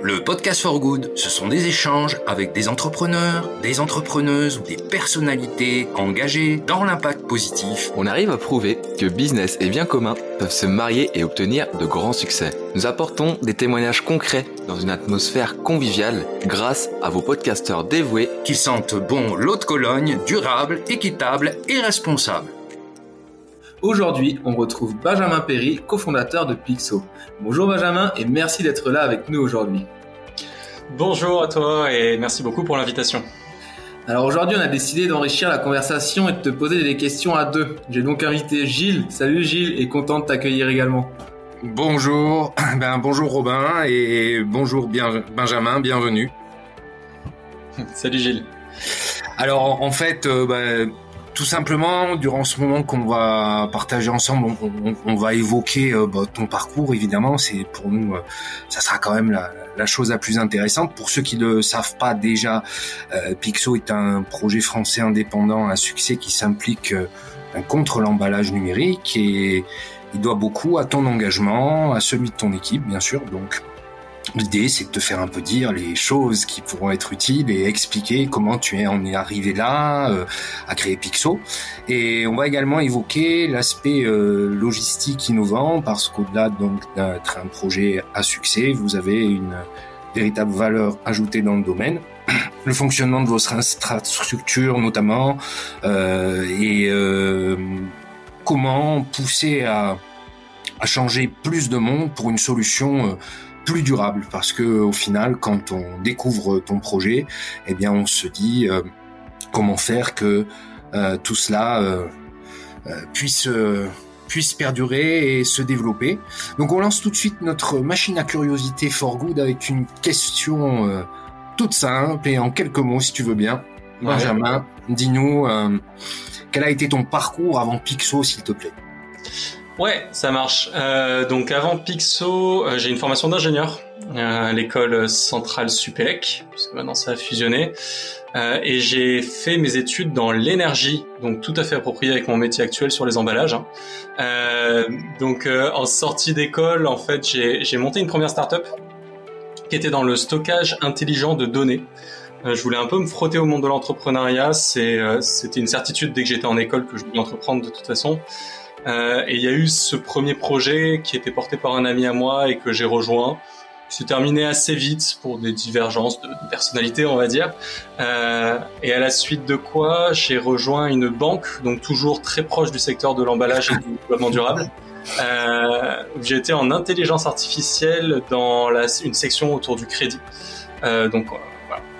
Le podcast for good, ce sont des échanges avec des entrepreneurs, des entrepreneuses ou des personnalités engagées dans l'impact positif. On arrive à prouver que business et bien commun peuvent se marier et obtenir de grands succès. Nous apportons des témoignages concrets dans une atmosphère conviviale grâce à vos podcasteurs dévoués qui sentent bon l'eau de Cologne, durable, équitable et responsable. Aujourd'hui, on retrouve Benjamin Perry, cofondateur de Pixo. Bonjour Benjamin et merci d'être là avec nous aujourd'hui. Bonjour à toi et merci beaucoup pour l'invitation. Alors aujourd'hui, on a décidé d'enrichir la conversation et de te poser des questions à deux. J'ai donc invité Gilles. Salut Gilles et content de t'accueillir également. Bonjour, ben bonjour Robin et bonjour bien, Benjamin, bienvenue. Salut Gilles. Alors en fait, euh, ben, tout simplement, durant ce moment qu'on va partager ensemble, on, va évoquer euh, bah, ton parcours. Évidemment, c'est pour nous, euh, ça sera quand même la, chose la plus intéressante. Pour ceux qui ne savent pas déjà, euh, Pixo est un projet français indépendant à succès qui s'implique contre l'emballage numérique et il doit beaucoup à ton engagement, à celui de ton équipe, bien sûr. Donc, L'idée, c'est de te faire un peu dire les choses qui pourront être utiles et expliquer comment tu en es arrivé là euh, à créer Pixo. Et on va également évoquer l'aspect euh, logistique innovant parce qu'au-delà donc d'être un projet à succès, vous avez une véritable valeur ajoutée dans le domaine. Le fonctionnement de votre infrastructure notamment euh, et comment pousser à, à changer plus de monde pour une solution plus durable parce que au final quand on découvre ton projet eh bien on se dit euh, comment faire que euh, tout cela euh, puisse puisse perdurer et se développer. Donc on lance tout de suite notre machine à curiosité for good avec une question toute simple et en quelques mots si tu veux bien. Benjamin, dis-nous quel a été ton parcours avant Pixo s'il te plaît? Ouais, ça marche. Euh, donc avant Pixo, euh, j'ai une formation d'ingénieur euh, à l'école centrale Supélec, puisque maintenant ça a fusionné. Euh, et j'ai fait mes études dans l'énergie, donc tout à fait approprié avec mon métier actuel sur les emballages. Hein. Euh, donc en sortie d'école, en fait, j'ai monté une première startup qui était dans le stockage intelligent de données. je voulais un peu me frotter au monde de l'entrepreneuriat. C'était une certitude dès que j'étais en école que je voulais entreprendre de toute façon. Euh, et il y a eu ce premier projet qui était porté par un ami à moi et que j'ai rejoint. C'est terminé assez vite pour des divergences de, personnalité, on va dire. Euh, et à la suite de quoi, j'ai rejoint une banque, donc toujours très proche du secteur de l'emballage et du développement durable. Euh, été en intelligence artificielle dans une section autour du crédit. Euh, donc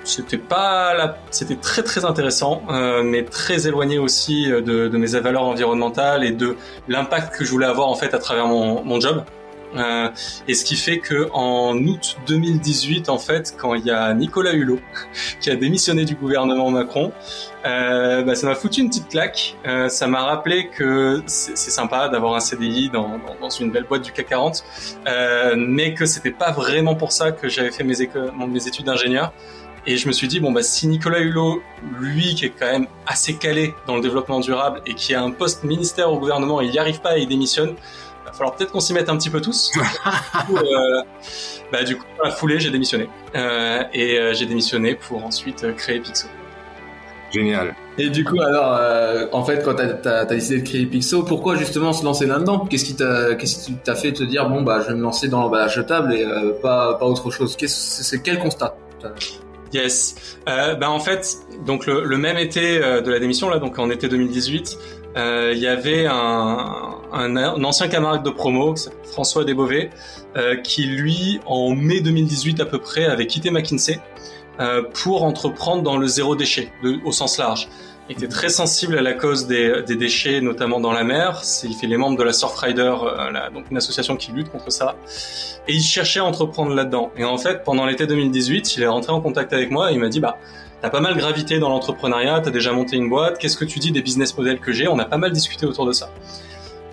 c'était pas la... c'était très très intéressant, euh, mais très éloigné aussi euh, de, mes valeurs environnementales et de l'impact que je voulais avoir en fait à travers mon, mon job. Euh, et ce qui fait que en août 2018, en fait, quand il y a Nicolas Hulot qui a démissionné du gouvernement Macron, bah, ça m'a foutu une petite claque. Ça m'a rappelé que c'est sympa d'avoir un CDI dans, dans, une belle boîte du CAC 40, euh, mais que c'était pas vraiment pour ça que j'avais fait mes, mes études d'ingénieur. Et je me suis dit, bon, bah, si Nicolas Hulot, lui, qui est quand même assez calé dans le développement durable et qui a un poste ministère au gouvernement, il n'y arrive pas et il démissionne, il va falloir peut-être qu'on s'y mette un petit peu tous. du, coup, euh, bah, du coup, dans la foulée, j'ai démissionné. Euh, et euh, j'ai démissionné pour ensuite euh, créer Pixo. Génial. Et du coup, alors, euh, en fait, quand tu as, décidé de créer Pixo, pourquoi justement se lancer là-dedans? Qu'est-ce qui t'a fait te dire bon bah je vais me lancer dans l'emballage jetable et euh, pas pas autre chose? C'est quel constat? Yes. Euh, ben en fait, donc le, le même été euh, de la démission là, donc en été 2018, euh, il y avait un, un, un, ancien camarade de promo, François Desbeauvé, euh, qui lui, en mai 2018 à peu près, avait quitté McKinsey euh, pour entreprendre dans le zéro déchet, de, au sens large était très sensible à la cause des, déchets, notamment dans la mer. Il fait les membres de la Surfrider, euh, donc une association qui lutte contre ça. Et il cherchait à entreprendre là-dedans. Et en fait, pendant l'été 2018, il est rentré en contact avec moi et il m'a dit, bah, t'as pas mal gravité dans l'entrepreneuriat, t'as déjà monté une boîte, qu'est-ce que tu dis des business models que j'ai? On a pas mal discuté autour de ça.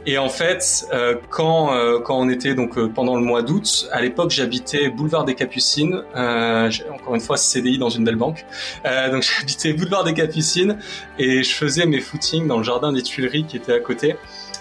Et en fait, euh, quand euh, quand on était donc euh, pendant le mois d'août, à l'époque j'habitais boulevard des Capucines. Euh, encore une fois CDI dans une belle banque. Euh, donc j'habitais boulevard des Capucines et je faisais mes footings dans le jardin des Tuileries qui était à côté.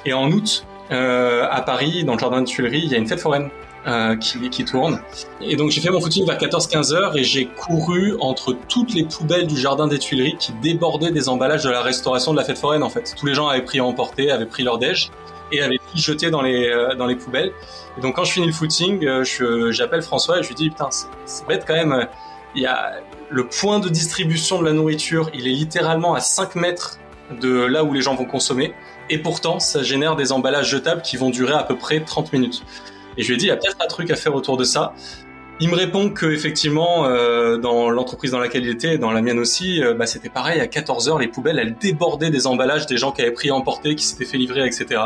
Et en août, à Paris, dans le jardin des Tuileries, il y a une fête foraine euh, qui, qui tourne. Et donc j'ai fait mon footing vers 14-15 heures et j'ai couru entre toutes les poubelles du jardin des Tuileries qui débordaient des emballages de la restauration de la fête foraine en fait. Tous les gens avaient pris à emporter, avaient pris leur déj et avaient tout jeté dans les euh, dans les poubelles. Et donc quand je finis le footing, euh, j'appelle François et je lui dis putain c'est bête quand même. Il y a le point de distribution de la nourriture, il est littéralement à 5 mètres de là où les gens vont consommer. Et pourtant, ça génère des emballages jetables qui vont durer à peu près 30 minutes. Et je lui ai dit, il y a peut-être un truc à faire autour de ça. Il me répond que effectivement, euh, dans l'entreprise dans laquelle il était, dans la mienne aussi, euh, bah, c'était pareil. À 14 heures, les poubelles, elles débordaient des emballages des gens qui avaient pris à emporter, qui s'étaient fait livrer, etc.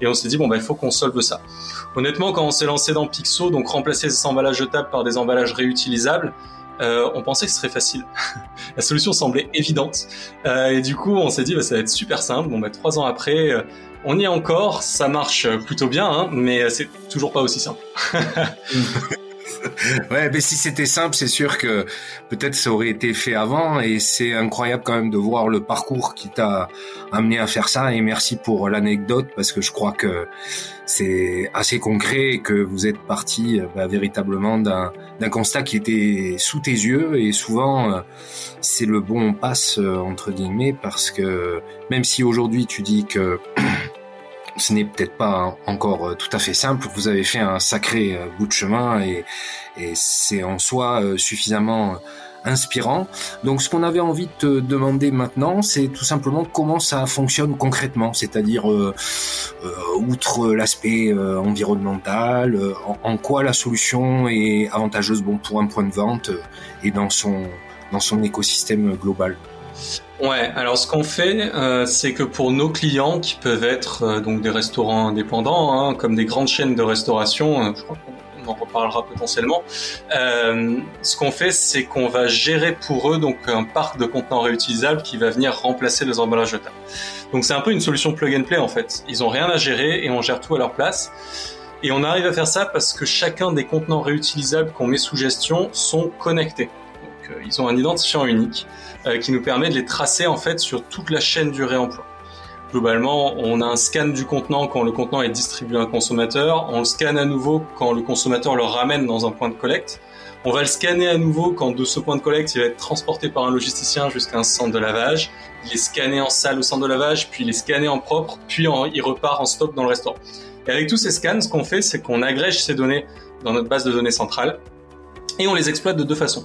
Et on s'est dit bon bah il faut qu'on solve ça. Honnêtement, quand on s'est lancé dans Pixo, donc remplacer ces emballages jetables par des emballages réutilisables, euh, on pensait que ce serait facile. la solution semblait évidente. Euh, et du coup, on s'est dit, bah, ça va être super simple. Bon, bah, trois ans après, euh, on y est encore. Ça marche plutôt bien, hein, mais c'est toujours pas aussi simple. ouais, mais si c'était simple, c'est sûr que peut-être ça aurait été fait avant et c'est incroyable quand même de voir le parcours qui t'a amené à faire ça et merci pour l'anecdote parce que je crois que c'est assez concret et que vous êtes parti bah, véritablement d'un constat qui était sous tes yeux et souvent euh, c'est le bon passe euh, entre guillemets parce que même si aujourd'hui tu dis que ce n'est peut-être pas encore euh, tout à fait simple. Vous avez fait un sacré euh, bout de chemin et, c'est en soi euh, suffisamment inspirant. Donc ce qu'on avait envie de te demander maintenant, c'est tout simplement comment ça fonctionne concrètement, c'est-à-dire outre l'aspect environnemental, en, quoi la solution est avantageuse bon pour un point de vente et dans son dans son écosystème global. Ouais, alors ce qu'on fait, euh, c'est que pour nos clients qui peuvent être euh, donc des restaurants indépendants, hein, comme des grandes chaînes de restauration, euh, je crois qu'on en reparlera potentiellement. ce qu'on fait, c'est qu'on va gérer pour eux donc un parc de contenants réutilisables qui va venir remplacer les emballages jetables. Donc c'est un peu une solution plug and play en fait. Ils ont rien à gérer et on gère tout à leur place. Et on arrive à faire ça parce que chacun des contenants réutilisables qu'on met sous gestion sont connectés. Donc ils ont un identifiant unique. Euh, qui nous permet de les tracer en fait sur toute la chaîne du réemploi. Globalement, on a un scan du contenant quand le contenant est distribué à un consommateur, on le scanne à nouveau quand le consommateur le ramène dans un point de collecte, on va le scanner à nouveau quand de ce point de collecte, il va être transporté par un logisticien jusqu'à un centre de lavage, il est scanné en salle au centre de lavage, puis il est scanné en propre, puis il repart en stock dans le restaurant. Et avec tous ces scans, ce qu'on fait, c'est qu'on agrège ces données dans notre base de données centrale et on les exploite de deux façons.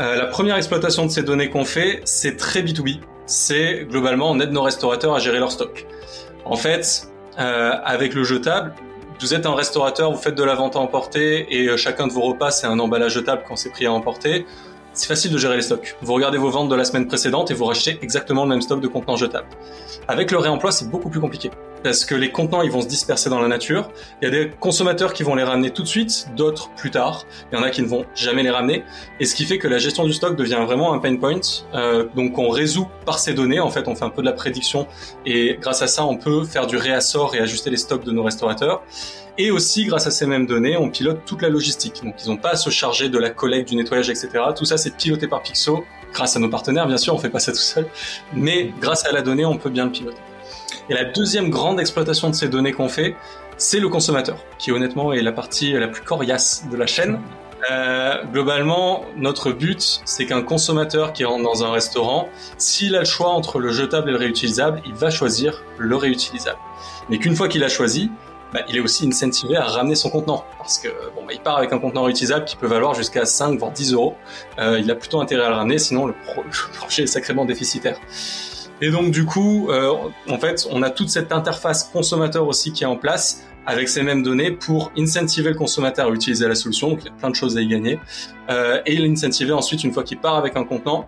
Euh, la première exploitation de ces données qu'on fait, c'est très B2B. C'est globalement, on aide nos restaurateurs à gérer leur stock. En fait, euh, avec le jetable, vous êtes un restaurateur, vous faites de la vente à emporter et euh, chacun de vos repas, c'est un emballage jetable quand c'est pris à emporter. C'est facile de gérer les stocks. Vous regardez vos ventes de la semaine précédente et vous rachetez exactement le même stock de contenants jetables. Avec le réemploi, c'est beaucoup plus compliqué parce que les contenants ils vont se disperser dans la nature. Il y a des consommateurs qui vont les ramener tout de suite, d'autres plus tard. Il y en a qui ne vont jamais les ramener. Et ce qui fait que la gestion du stock devient vraiment un pain point. Euh, donc on résout par ces données. En fait, on fait un peu de la prédiction et grâce à ça, on peut faire du réassort et ajuster les stocks de nos restaurateurs. Et aussi, grâce à ces mêmes données, on pilote toute la logistique. Donc, ils n'ont pas à se charger de la collecte, du nettoyage, etc. Tout ça, c'est piloté par Pixo, grâce à nos partenaires, bien sûr, on fait pas ça tout seul. Mais grâce à la donnée, on peut bien le piloter. Et la deuxième grande exploitation de ces données qu'on fait, c'est le consommateur, qui honnêtement est la partie la plus coriace de la chaîne. Euh, globalement, notre but, c'est qu'un consommateur qui rentre dans un restaurant, s'il a le choix entre le jetable et le réutilisable, il va choisir le réutilisable. Mais qu'une fois qu'il a choisi, bah, il est aussi incentivé à ramener son contenant. Parce que bon, bah, il part avec un contenant réutilisable qui peut valoir jusqu'à 5 voire 10 euros. Euh, il a plutôt intérêt à le ramener, sinon le, le projet est sacrément déficitaire. Et donc du coup, euh, en fait, on a toute cette interface consommateur aussi qui est en place avec ces mêmes données pour incentiver le consommateur à utiliser la solution. Donc il y a plein de choses à y gagner. Euh, et l'incentiver ensuite, une fois qu'il part avec un contenant,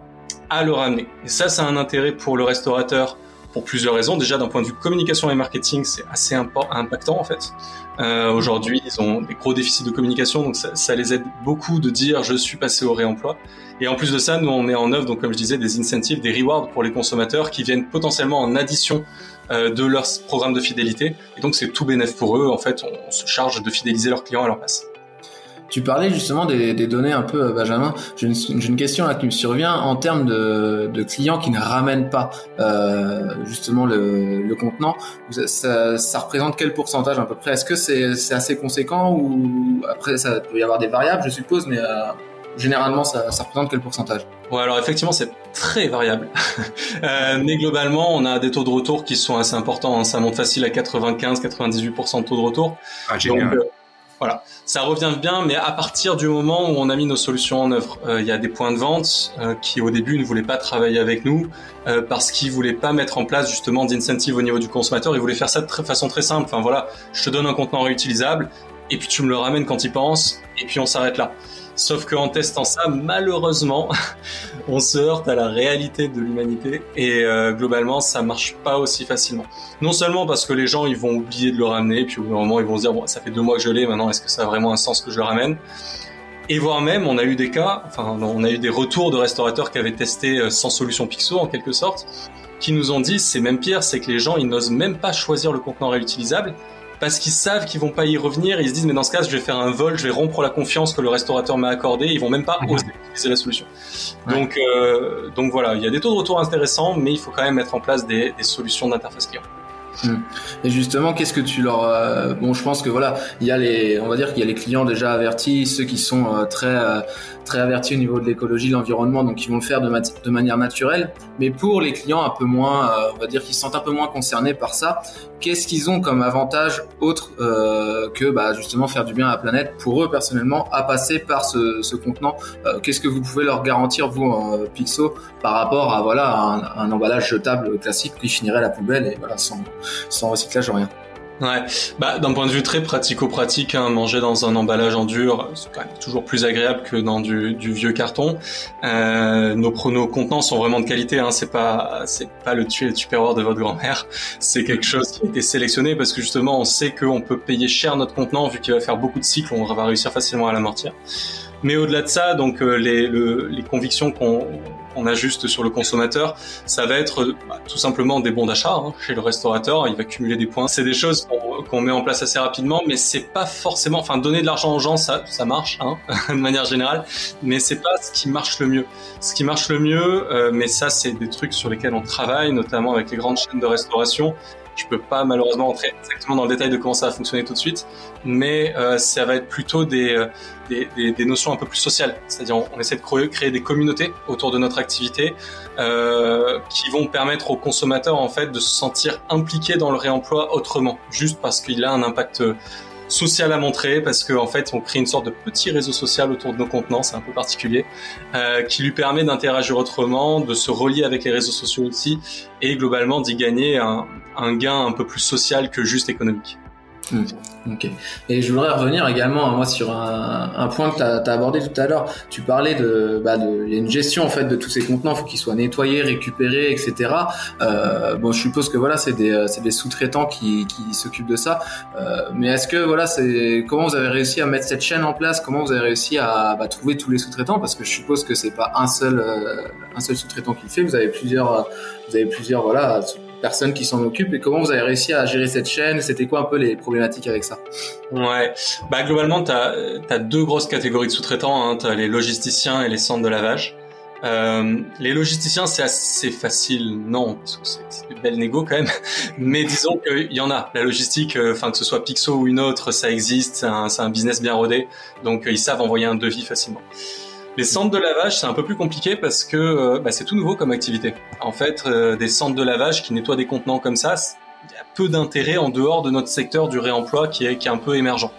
à le ramener. Et ça, a un intérêt pour le restaurateur pour plusieurs raisons. Déjà, d'un point de vue communication et marketing, c'est assez impactant en fait. Euh, Aujourd'hui, ils ont des gros déficits de communication, donc ça, ça, les aide beaucoup de dire je suis passé au réemploi. Et en plus de ça, nous on met en œuvre, donc comme je disais, des incentives, des rewards pour les consommateurs qui viennent potentiellement en addition euh, de leur programme de fidélité. Et donc c'est tout bénéf pour eux. En fait, on, se charge de fidéliser leurs clients à leur place. Tu parlais justement des, des données un peu, Benjamin. J'ai une, une, question là qui me survient en termes de, de clients qui ne ramènent pas euh, justement le, le contenant. Ça, ça, représente quel pourcentage à peu près? Est-ce que c'est assez conséquent ou après ça peut y avoir des variables, je suppose, mais euh, généralement ça, ça représente quel pourcentage? Ouais, alors effectivement, c'est très variable. euh, mais globalement, on a des taux de retour qui sont assez importants. Hein. Ça monte facile à 95-98% de taux de retour. Ah, génial. Donc, euh, voilà, ça revient bien, mais à partir du moment où on a mis nos solutions en œuvre, euh, il y a des points de vente euh, qui au début ne voulaient pas travailler avec nous euh, parce qu'ils voulaient pas mettre en place justement d'incentive au niveau du consommateur. Ils voulaient faire ça de façon très simple. Enfin voilà, je te donne un contenant réutilisable et puis tu me le ramènes quand il pense et puis on s'arrête là. Sauf qu'en testant ça, malheureusement, on se heurte à la réalité de l'humanité et euh, globalement, ça marche pas aussi facilement. Non seulement parce que les gens ils vont oublier de le ramener, puis au bout moment ils vont se dire bon, ça fait deux mois que je l'ai, maintenant est-ce que ça a vraiment un sens que je le ramène? Et voire même, on a eu des cas, enfin, on a eu des retours de restaurateurs qui avaient testé euh, sans solution Pixo en quelque sorte, qui nous ont dit c'est même pire, c'est que les gens ils n'osent même pas choisir le contenant réutilisable parce qu'ils savent qu'ils vont pas y revenir. Ils se disent mais dans ce cas, je vais faire un vol, je vais rompre la confiance que le restaurateur m'a accordée. Ils vont même pas oser utiliser la solution. Ouais. Donc euh, donc voilà, il y a des taux de retour intéressants, mais il faut quand même mettre en place des, des solutions d'interface client. Et justement, qu'est-ce que tu leur euh, bon, je pense que voilà, il y a les, on va dire qu'il y a les clients déjà avertis, ceux qui sont euh, très très avertis au niveau de l'écologie, de l'environnement, donc ils vont le faire de, de, manière naturelle. Mais pour les clients un peu moins, euh, on va dire qu'ils se sentent un peu moins concernés par ça, qu'est-ce qu'ils ont comme avantage autre euh, que bah, justement faire du bien à la planète pour eux personnellement à passer par ce, ce contenant Qu'est-ce que vous pouvez leur garantir vous, Pixo, par rapport à voilà un, un emballage jetable classique qui finirait à la poubelle et voilà sans sans recyclage rien? Ouais, bah d'un point de vue très pratico-pratique, hein, manger dans un emballage en dur, c'est quand même toujours plus agréable que dans du, du vieux carton. Euh, nos pronos contenants sont vraiment de qualité, hein, c'est pas c'est pas le tupperware de votre grand-mère, c'est quelque chose qui a été sélectionné parce que justement on sait qu'on peut payer cher notre contenant vu qu'il va faire beaucoup de cycles, on va réussir facilement à l'amortir. Mais au-delà de ça, donc euh, les, le, les convictions qu'on on ajuste sur le consommateur, ça va être bah, tout simplement des bons d'achat hein, chez le restaurateur. Il va cumuler des points. C'est des choses qu'on qu met en place assez rapidement, mais c'est pas forcément. Enfin, donner de l'argent aux gens, ça, ça marche hein, de manière générale, mais c'est pas ce qui marche le mieux. Ce qui marche le mieux, euh, mais ça, c'est des trucs sur lesquels on travaille, notamment avec les grandes chaînes de restauration. Je peux pas malheureusement entrer exactement dans le détail de comment ça va fonctionner tout de suite, mais euh, ça va être plutôt des, euh, des, des, des, notions un peu plus sociales. C'est-à-dire on, essaie de créer, des communautés autour de notre activité euh, qui vont permettre aux consommateurs en fait de se sentir impliqués dans le réemploi autrement, juste parce qu'il a un impact social à montrer parce qu'en en fait on crée une sorte de petit réseau social autour de nos contenants, c'est un peu particulier, euh, qui lui permet d'interagir autrement, de se relier avec les réseaux sociaux aussi et globalement d'y gagner un, un gain un peu plus social que juste économique. Mmh. Ok. Et je voudrais revenir également moi sur un, un point que tu as, abordé tout à l'heure. Tu parlais de, bah, de, y a une gestion en fait de tous ces contenants, il faut qu'ils soient nettoyés, récupérés, etc. Euh, bon, je suppose que voilà, c'est des, c'est des sous-traitants qui, qui s'occupent de ça. Euh, mais est-ce que voilà, c'est comment vous avez réussi à mettre cette chaîne en place? Comment vous avez réussi à bah, trouver tous les sous-traitants? Parce que je suppose que c'est pas un seul, euh, un seul sous-traitant qui le fait. Vous avez plusieurs, vous avez plusieurs voilà personnes qui s'en occupent et comment vous avez réussi à gérer cette chaîne? C'était quoi un peu les problématiques avec ça? Ouais, bah globalement, tu as, deux grosses catégories de sous-traitants. Hein. Tu as les logisticiens et les centres de lavage. Euh, les logisticiens, c'est assez facile, non, c'est une belle négo quand même. Mais disons qu'il y en a. La logistique, enfin que ce soit Pixo ou une autre, ça existe. C'est un, un, business bien rodé, donc ils savent envoyer un devis facilement. Les centres de lavage, c'est un peu plus compliqué parce que euh, bah, c'est tout nouveau comme activité. En fait, euh, des centres de lavage qui nettoient des contenants comme ça, il y a peu d'intérêt en dehors de notre secteur du réemploi qui est, un peu émergent.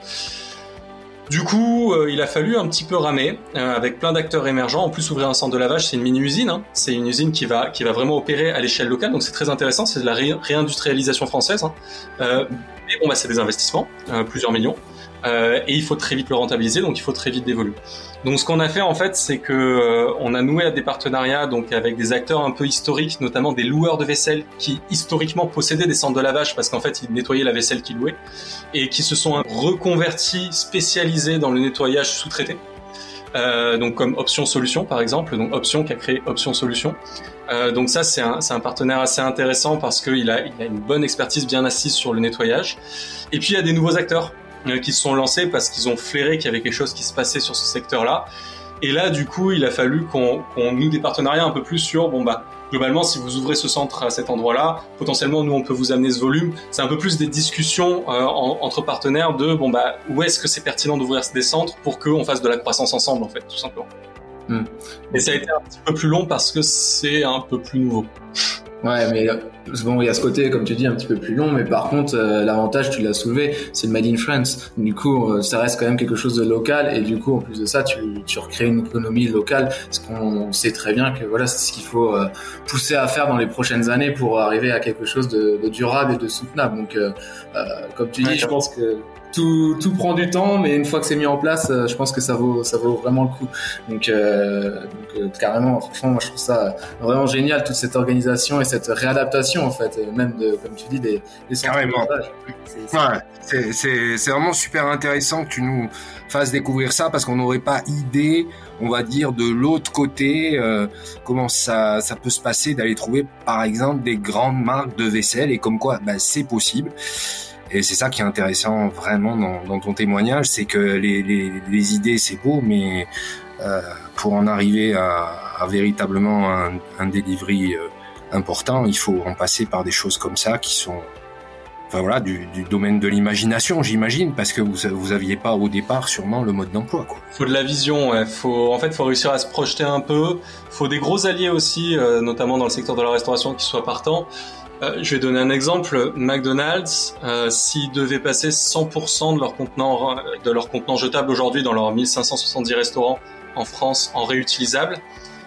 Du coup, euh, il a fallu un petit peu ramer avec plein d'acteurs émergents. En plus, ouvrir un centre de lavage, c'est une mini-usine. Hein. C'est une usine qui va, qui va vraiment opérer à l'échelle locale, donc c'est très intéressant. C'est de la ré réindustrialisation française. Hein. mais bon, bah, c'est des investissements, plusieurs millions. Et il faut très vite le rentabiliser, donc il faut très vite des volumes. Donc ce qu'on a fait en fait, c'est que euh, on a noué des partenariats donc avec des acteurs un peu historiques, notamment des loueurs de vaisselle qui historiquement possédaient des centres de lavage parce qu'en fait ils nettoyaient la vaisselle qu'ils louaient et qui se sont reconvertis, spécialisés dans le nettoyage sous-traité. Euh, donc comme Option Solution par exemple, donc Option qui a créé Option Solution. Euh, donc ça c'est un, partenaire assez intéressant parce qu'il a, il a une bonne expertise bien assise sur le nettoyage. Et puis il y a des nouveaux acteurs qui se sont lancés parce qu'ils ont flairé qu'il y avait quelque chose qui se passait sur ce secteur-là. Et là, du coup, il a fallu qu'on qu'on noue des partenariats un peu plus sur, bon bah, globalement, si vous ouvrez ce centre à cet endroit-là, potentiellement, nous, on peut vous amener ce volume. C'est un peu plus des discussions euh, entre partenaires de, bon bah, où est-ce que c'est pertinent d'ouvrir des centres pour qu'on fasse de la croissance ensemble, en fait, tout simplement. Hmm. Et ça a été un petit peu plus long parce que c'est un peu plus nouveau. Ouais, mais euh, bon, il y a ce côté, comme tu dis, un petit peu plus long, mais par contre, euh, l'avantage, tu l'as soulevé, c'est le Made in France. Du coup, euh, ça reste quand même quelque chose de local, et du coup, en plus de ça, tu, tu recrées une économie locale, parce qu'on sait très bien que voilà, c'est ce qu'il faut pousser à faire dans les prochaines années pour arriver à quelque chose de, de durable et de soutenable. Donc, comme tu dis, je pense que tout, tout prend du temps, mais une fois que c'est mis en place, euh, je pense que ça vaut, ça vaut vraiment le coup. Donc, euh, donc euh, carrément, franchement, moi je trouve ça vraiment génial toute cette organisation et cette réadaptation en fait, même de, comme tu dis, des, des carrément. C'est vraiment super intéressant que tu nous fasses découvrir ça parce qu'on n'aurait pas idée, on va dire, de l'autre côté euh, comment ça ça peut se passer d'aller trouver par exemple des grandes marques de vaisselle et comme quoi bah, c'est possible. Et c'est ça qui est intéressant vraiment dans, ton témoignage, c'est que les, idées c'est beau, mais euh, pour en arriver à, véritablement un, un delivery euh, important, il faut en passer par des choses comme ça qui sont enfin voilà, du, domaine de l'imagination, j'imagine, parce que vous vous pas au départ sûrement le mode d'emploi. Quoi. Faut de la vision, ouais. faut en fait faut réussir à se projeter un peu. Faut des gros alliés aussi, euh, notamment dans le secteur de la restauration, qui soient partants. Euh, je vais donner un exemple. McDonald's, euh, s'ils devaient passer 100% de leur contenant de leur contenant jetable aujourd'hui dans leurs 1570 restaurants en France en réutilisable,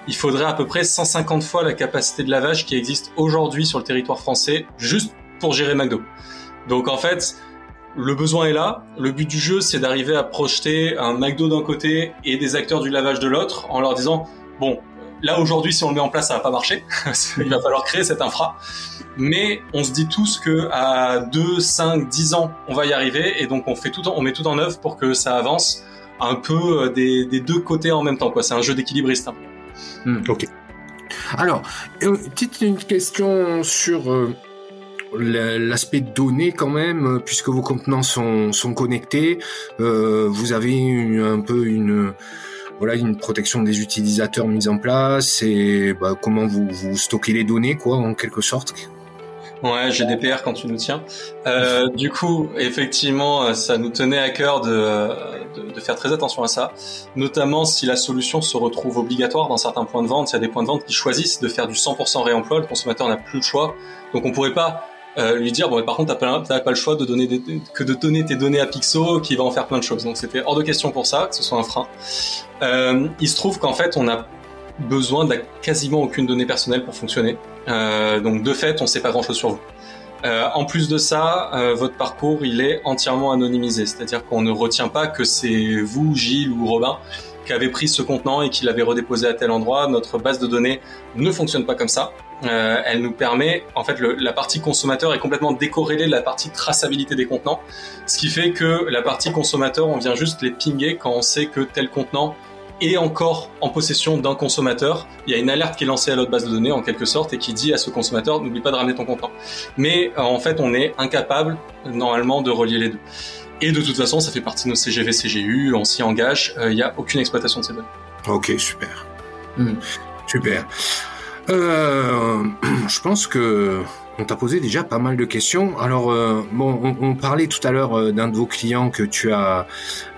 il faudrait à peu près 150 fois la capacité de lavage qui existe aujourd'hui sur le territoire français juste pour gérer McDo. Donc en fait, le besoin est là. Le but du jeu, c'est d'arriver à projeter un McDo d'un côté et des acteurs du lavage de l'autre en leur disant bon, là aujourd'hui, si on le met en place, ça va pas marcher. il va falloir créer cette infra mais on se dit tous que à 2, 5, 10 ans, on va y arriver, et donc on fait tout, on met tout en œuvre pour que ça avance un peu euh, des, des deux côtés en même temps. Quoi. C'est un jeu d'équilibriste. Hein. Hmm. ok. Alors, une petite une question sur euh, l'aspect données quand même, puisque vos contenants sont, sont connectés. Euh, vous avez un peu une voilà une protection des utilisateurs mise en place et bah, comment vous, vous stockez les données quoi en quelque sorte Ouais, GDPR quand tu nous tiens. Euh, du coup, effectivement, ça nous tenait à cœur de, de, de, faire très attention à ça, notamment si la solution se retrouve obligatoire dans certains points de vente. Il y a des points de vente qui choisissent de faire du 100% réemploi. Le consommateur n'a plus le choix, donc on pourrait pas euh, lui dire bon, par contre, t'as pas, pas le choix de donner que de donner tes données à Pixo, qui va en faire plein de choses. Donc c'était hors de question pour ça, que ce soit un frein. Euh, il se trouve qu'en fait, on a besoin de quasiment aucune donnée personnelle pour fonctionner. Euh, donc de fait, on sait pas grand-chose sur vous. En plus de ça, votre parcours, il est entièrement anonymisé, c'est-à-dire qu'on ne retient pas que c'est vous, Gilles ou Robin, avez pris ce contenant et qui l'avez redéposé à tel endroit. Notre base de données ne fonctionne pas comme ça. Euh, elle nous permet, en fait, la partie consommateur est complètement décorrélée de la partie traçabilité des contenants, ce qui fait que la partie consommateur, on vient juste les pinguer quand on sait que tel contenant est encore en possession d'un consommateur, il y a une alerte qui est lancée à l'autre base de données en quelque sorte et qui dit à ce consommateur n'oublie pas de ramener ton contenant. Mais euh, en fait, on est incapable normalement de relier les deux. Et de toute façon, ça fait partie de nos CGV, CGU, on s'y engage, euh, il n'y a aucune exploitation de ces données. Ok, super. Hmm. Super. Euh, je pense que on t'a posé déjà pas mal de questions. Alors, euh, bon, on, on, parlait tout à l'heure euh, d'un de vos clients que tu as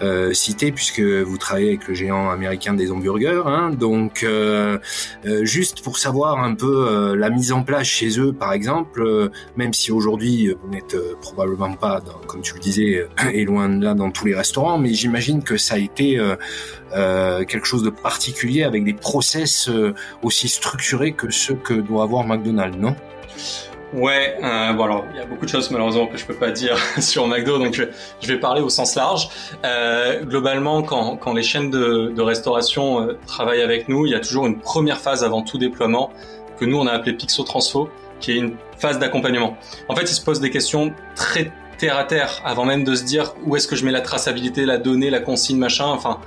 euh, cité, puisque vous travaillez avec le géant américain des hamburgers. Hein, donc, euh, euh juste pour savoir un peu la mise en place chez eux, par exemple, même si aujourd'hui vous n'êtes probablement pas, dans, comme tu le disais, et loin de là dans tous les restaurants, mais j'imagine que ça a été quelque chose de particulier avec des process aussi structurés que ceux que doit avoir McDonald's, non? Ouais, euh, bon alors il y a beaucoup de choses malheureusement que je peux pas dire sur McDo, donc je, je vais parler au sens large. Euh, globalement, quand, quand les chaînes de, de restauration euh, travaillent avec nous, il y a toujours une première phase avant tout déploiement que nous on a appelé Pixo Transfo, qui est une phase d'accompagnement. En fait, ils se posent des questions très terre à terre avant même de se dire où est-ce que je mets la traçabilité, la donnée, la consigne, machin. Enfin,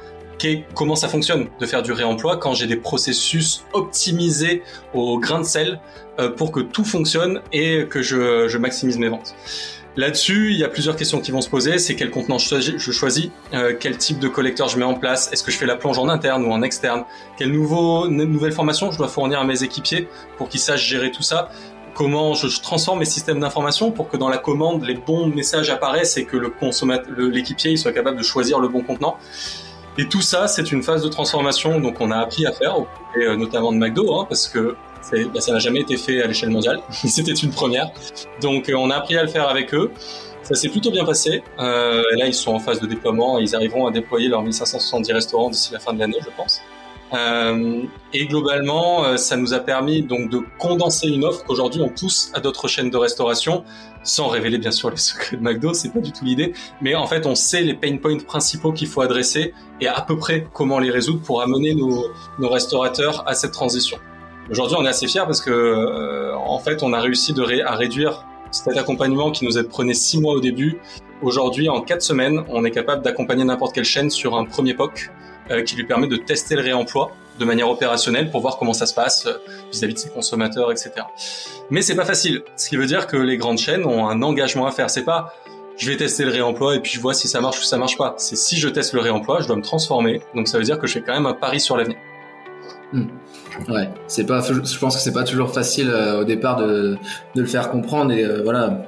comment ça fonctionne de faire du réemploi quand j'ai des processus optimisés au grain de sel euh, pour que tout fonctionne et que je, maximise mes ventes. Là-dessus, il y a plusieurs questions qui vont se poser. C'est quel contenant je choisis, euh, quel type de collecteur je mets en place, est-ce que je fais la plonge en interne ou en externe, quelle nouveau, nouvelle formation je dois fournir à mes équipiers pour qu'ils sachent gérer tout ça, comment je, transforme mes systèmes d'information pour que dans la commande les bons messages apparaissent et que le consommateur, l'équipier, soit capable de choisir le bon contenant? Et tout ça, c'est une phase de transformation donc on a appris à faire, et euh, notamment de McDo, hein, parce que bah, ça n'a jamais été fait à l'échelle mondiale. C'était une première. Donc euh, on a appris à le faire avec eux. Ça s'est plutôt bien passé. Euh, là, ils sont en phase de déploiement. Ils arriveront à déployer leurs 1570 restaurants d'ici la fin de l'année, je pense. Euh, et globalement, euh, ça nous a permis donc de condenser une offre qu'aujourd'hui on pousse à d'autres chaînes de restauration, sans révéler bien sûr les secrets de McDo, c'est pas du tout l'idée, mais en fait on sait les pain points principaux qu'il faut adresser et à peu près comment les résoudre pour amener nos, nos restaurateurs à cette transition. Aujourd'hui, on est assez fiers parce que, euh, en fait, on a réussi à réduire cet accompagnement qui nous prenait six mois au début. Aujourd'hui, en quatre semaines, on est capable d'accompagner n'importe quelle chaîne sur un premier POC qui lui permet de tester le réemploi de manière opérationnelle pour voir comment ça se passe euh, vis-à-vis de ses consommateurs, etc. Mais c'est pas facile, ce qui veut dire que les grandes chaînes ont un engagement à faire. C'est pas je vais tester le réemploi et puis je vois si ça marche ou ça marche pas. C'est si je teste le réemploi, je dois me transformer. Donc ça veut dire que je fais quand même un pari sur l'avenir. Hmm. Ouais, c'est pas. Je pense que c'est pas toujours facile euh, au départ de, de le faire comprendre et euh, voilà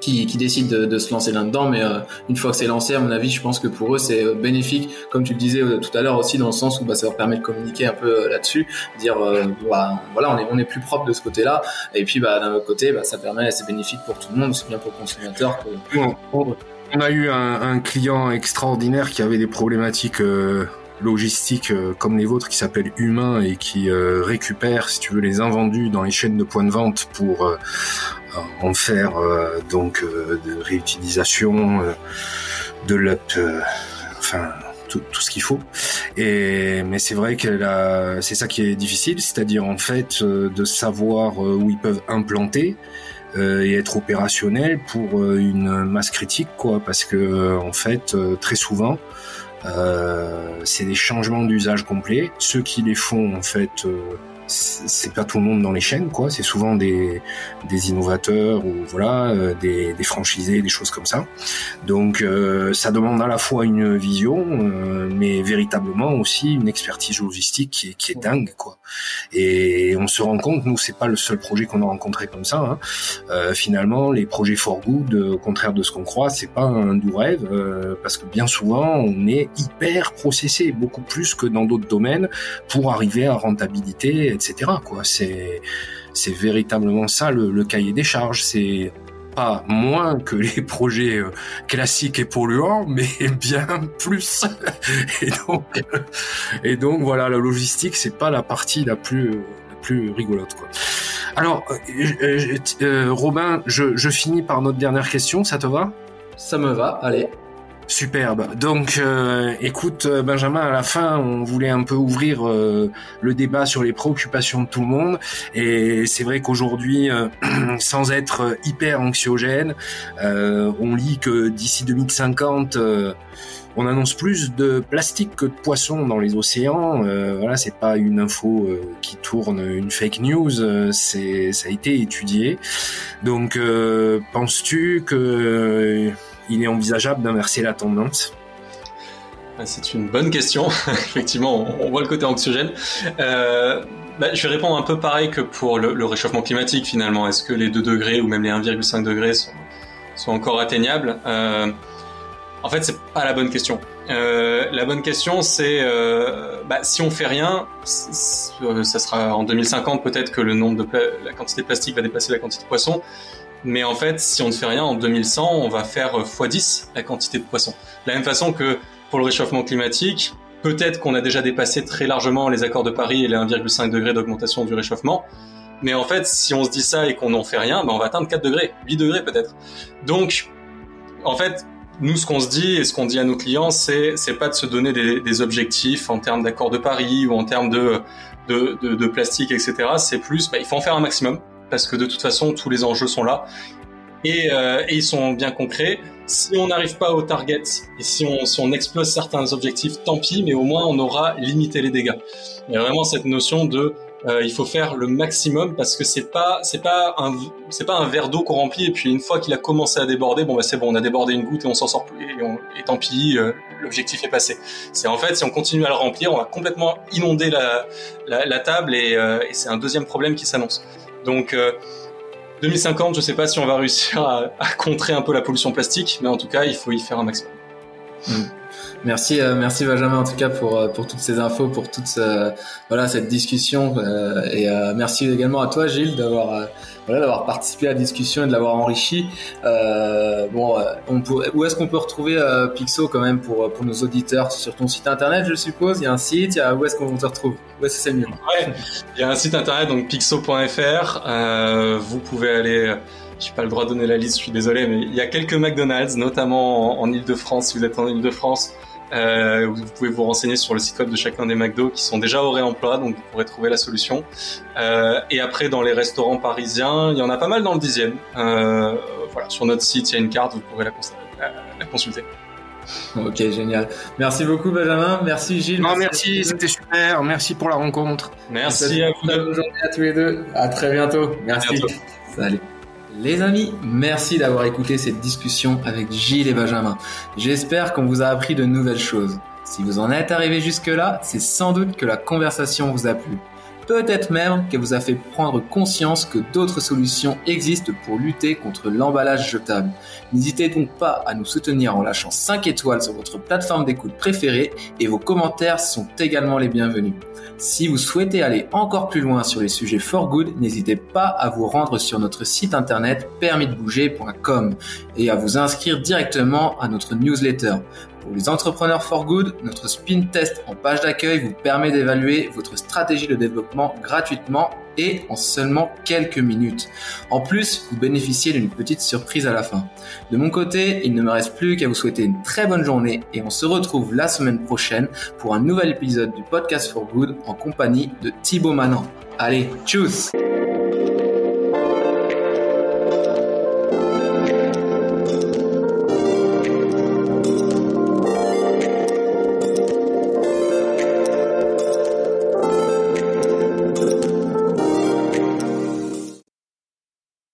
qui, qui décide de, de, se lancer là-dedans. Mais euh, une fois que c'est lancé, à mon avis, je pense que pour eux c'est bénéfique, comme tu le disais tout à l'heure aussi, dans le sens où bah, ça leur permet de communiquer un peu là-dessus, dire bah, voilà on est on est plus propre de ce côté-là. Et puis bah d'un autre côté, bah, ça permet, c'est bénéfique pour tout le monde, c'est bien pour le consommateur. On a eu un, un, client extraordinaire qui avait des problématiques logistique euh, comme les vôtres qui s'appelle Humain et qui euh, récupère, si tu veux, les invendus dans les chaînes de points de vente pour euh, en faire donc de réutilisation, de l'up, enfin tout, tout, ce qu'il faut. Et mais c'est vrai que c'est ça qui est difficile, c'est-à-dire en fait de savoir où ils peuvent implanter. et être opérationnel pour une masse critique quoi parce que en fait très souvent euh, c'est des changements d'usage complets. Ceux qui les font, en fait, euh, c'est pas tout le monde dans les chaînes, quoi. C'est souvent des, des innovateurs ou voilà, euh, des, des franchisés, des choses comme ça. Donc, euh, ça demande à la fois une vision, euh, mais véritablement aussi une expertise logistique qui est, qui est dingue, quoi. Et on se rend compte, nous, c'est pas le seul projet qu'on a rencontré comme ça. Hein. Euh, finalement, les projets for good, au contraire de ce qu'on croit, c'est pas un doux rêve, parce que bien souvent, on est hyper processé, beaucoup plus que dans d'autres domaines, pour arriver à rentabilité etc. Quoi, c'est c'est véritablement ça le, cahier des charges. C'est pas moins que les projets euh, classiques et polluants, mais bien plus. et donc, voilà, la logistique, c'est pas la partie la plus la plus rigolote. Alors, euh, euh, Robin, je finis par notre dernière question, ça te va? Ça me va, allez. Superbe. Donc, euh, écoute, euh, Benjamin, à la fin, on voulait un peu ouvrir euh, le débat sur les préoccupations de tout le monde. Et c'est vrai qu'aujourd'hui, sans être hyper anxiogène, on lit que d'ici 2050, on annonce plus de plastique que de poissons dans les océans. voilà, c'est pas une info qui tourne, une fake news. c'est, ça a été étudié. Donc, penses-tu que il est envisageable d'inverser la tendance ah, c'est une bonne question. Effectivement, on, voit le côté anxiogène. Euh, bah, je vais répondre un peu pareil que pour le, réchauffement climatique finalement. Est-ce que les 2 degrés ou même les 1,5 degrés sont, encore atteignables? Euh, En fait, c'est pas la bonne question. Euh, la bonne question, c'est bah, si on fait rien, ça sera en 2050 peut-être que le nombre de la quantité de plastique va dépasser la quantité de poissons. Mais en fait, si on ne fait rien en 2100, on va faire x10 la quantité de poissons. De la même façon que pour le réchauffement climatique, peut-être qu'on a déjà dépassé très largement les accords de Paris et les 1,5 degrés d'augmentation du réchauffement. Mais en fait, si on se dit ça et qu'on n'en fait rien, ben on va atteindre 4 degrés, 8 degrés peut-être. Donc, en fait, nous, ce qu'on se dit et ce qu'on dit à nos clients, c'est c'est pas de se donner des, objectifs en termes d'accords de Paris ou en termes de de, plastique, etc. C'est plus, ben, il faut en faire un maximum parce que de toute façon, tous les enjeux sont là. Et, euh, et ils sont bien concrets. Si on n'arrive pas au target et si on, si on explose certains objectifs, tant pis, mais au moins on aura limité les dégâts. Il y a vraiment cette notion de euh, il faut faire le maximum parce que c'est pas c'est pas un c'est pas un verre d'eau qu'on remplit et puis une fois qu'il a commencé à déborder, bon bah c'est bon, on a débordé une goutte et on s'en sort plus et, on, et tant pis, euh, l'objectif est passé. C'est en fait si on continue à le remplir, on va complètement inonder la la, table et, euh, et c'est un deuxième problème qui s'annonce. Donc 2050, je sais pas si on va réussir à, contrer un peu la pollution plastique, mais en tout cas, il faut y faire un maximum. Mmh. Merci, euh, merci Benjamin en tout cas pour euh, pour toutes ces infos, pour toute ce, voilà cette discussion euh, et euh, merci également à toi Gilles d'avoir euh, voilà d'avoir participé à la discussion et de l'avoir enrichi. bon, on peut, où est-ce qu'on peut retrouver Pixo quand même pour pour nos auditeurs? Sur ton site internet je suppose? Il y a un site, où est-ce qu'on te retrouve? Où est-ce que c'est mieux? Il y a un site internet donc pixo.fr. vous pouvez aller j'ai pas le droit de donner la liste, je suis désolé, mais il y a quelques McDonald's, notamment en, en Ile-de-France, si vous êtes en Ile-de-France, euh, vous pouvez vous renseigner sur le site web de chacun des McDo qui sont déjà au réemploi, donc vous pourrez trouver la solution. Euh, et après, dans les restaurants parisiens, il y en a pas mal dans le dixième. Euh, voilà, sur notre site, il y a une carte, vous pourrez la, la, la consulter. Ok, génial. Merci beaucoup, Benjamin. Merci, Gilles. Non, merci, c'était super. Merci pour la rencontre. Merci à vous. Bonne journée à tous les deux. À très bientôt. Merci. Bientôt. Salut. Les amis, merci d'avoir écouté cette discussion avec Gilles et Benjamin. J'espère qu'on vous a appris de nouvelles choses. Si vous en êtes arrivé jusque-là, c'est sans doute que la conversation vous a plu. Peut-être même qu'elle vous a fait prendre conscience que d'autres solutions existent pour lutter contre l'emballage jetable. N'hésitez donc pas à nous soutenir en lâchant 5 étoiles sur votre plateforme d'écoute préférée et vos commentaires sont également les bienvenus. Si vous souhaitez aller encore plus loin sur les sujets for good, n'hésitez pas à vous rendre sur notre site internet permisdebouger.com et à vous inscrire directement à notre newsletter. Pour les entrepreneurs for good, notre spin test en page d'accueil vous permet d'évaluer votre stratégie de développement gratuitement et en seulement quelques minutes. En plus, vous bénéficiez d'une petite surprise à la fin. De mon côté, il ne me reste plus qu'à vous souhaiter une très bonne journée et on se retrouve la semaine prochaine pour un nouvel épisode du podcast for good en compagnie de Thibaut Manan. Allez, tchuss